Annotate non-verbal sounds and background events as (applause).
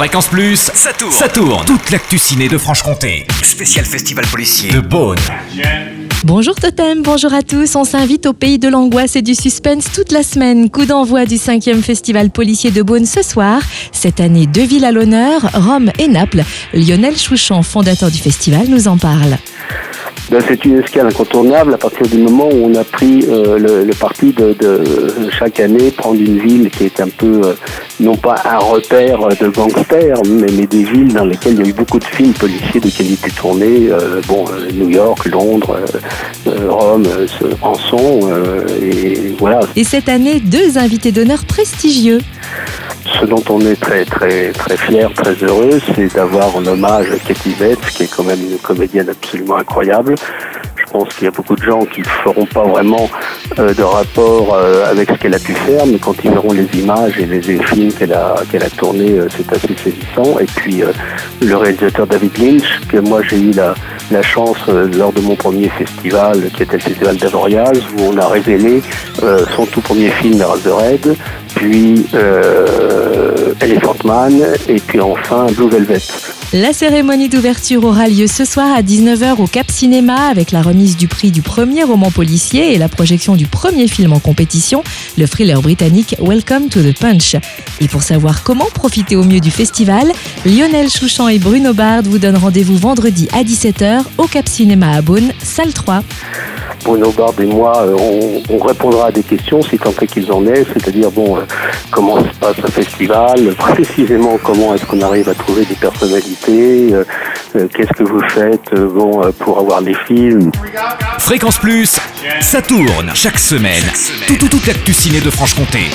Fréquence Plus, ça tourne. Ça tourne. Toute l'actu ciné de Franche-Comté. Spécial festival policier de Beaune. Bonjour Totem, bonjour à tous. On s'invite au pays de l'angoisse et du suspense toute la semaine. Coup d'envoi du 5e festival policier de Beaune ce soir. Cette année, deux villes à l'honneur, Rome et Naples. Lionel Chouchon, fondateur du festival, nous en parle. Ben, c'est une escale incontournable à partir du moment où on a pris euh, le, parti de, chaque année prendre une ville qui est un peu, euh, non pas un repère de gangsters, mais, des villes dans lesquelles il y a eu beaucoup de films policiers de qualité tournée. Euh, bon, New York, Londres, Rome en et voilà. Et cette année, deux invités d'honneur prestigieux. Ce dont on est très très très fier, très heureux, c'est d'avoir en hommage à Katy Bates, qui est quand même une comédienne absolument incroyable. Je pense qu'il y a beaucoup de gens qui ne feront pas vraiment euh, de rapport euh, avec ce qu'elle a pu faire, mais quand ils verront les images et les, films qu'elle a qu'elle a tournés, euh, c'est assez saisissant. Et puis le réalisateur David Lynch, que moi j'ai eu la, chance lors de mon premier festival, qui était le festival d'Avoriaz, où on a révélé son tout premier film, Red, puis Elephant Man, et puis enfin Blue Velvet. La cérémonie d'ouverture aura lieu ce soir à 19h au Cap Cinéma avec la remise du prix du premier roman policier et la projection du premier film en compétition, le thriller britannique Welcome to the Punch. Et pour savoir comment profiter au mieux du festival, Lionel Chouchan et Bruno Bard vous donnent rendez-vous vendredi à 17h au Cap Cinéma à Beaune, salle 3. Bruno Bard et moi, euh, on, répondra à des questions si tant est qu'ils en aient, c'est-à-dire bon, euh, comment se passe un festival, (laughs) précisément comment est-ce qu'on arrive à trouver des personnalités, euh, qu'est-ce que vous faites bon, pour avoir des films. Fréquence Plus, ça tourne chaque semaine. Tout, tout, toute l'actu ciné de Franche-Comté.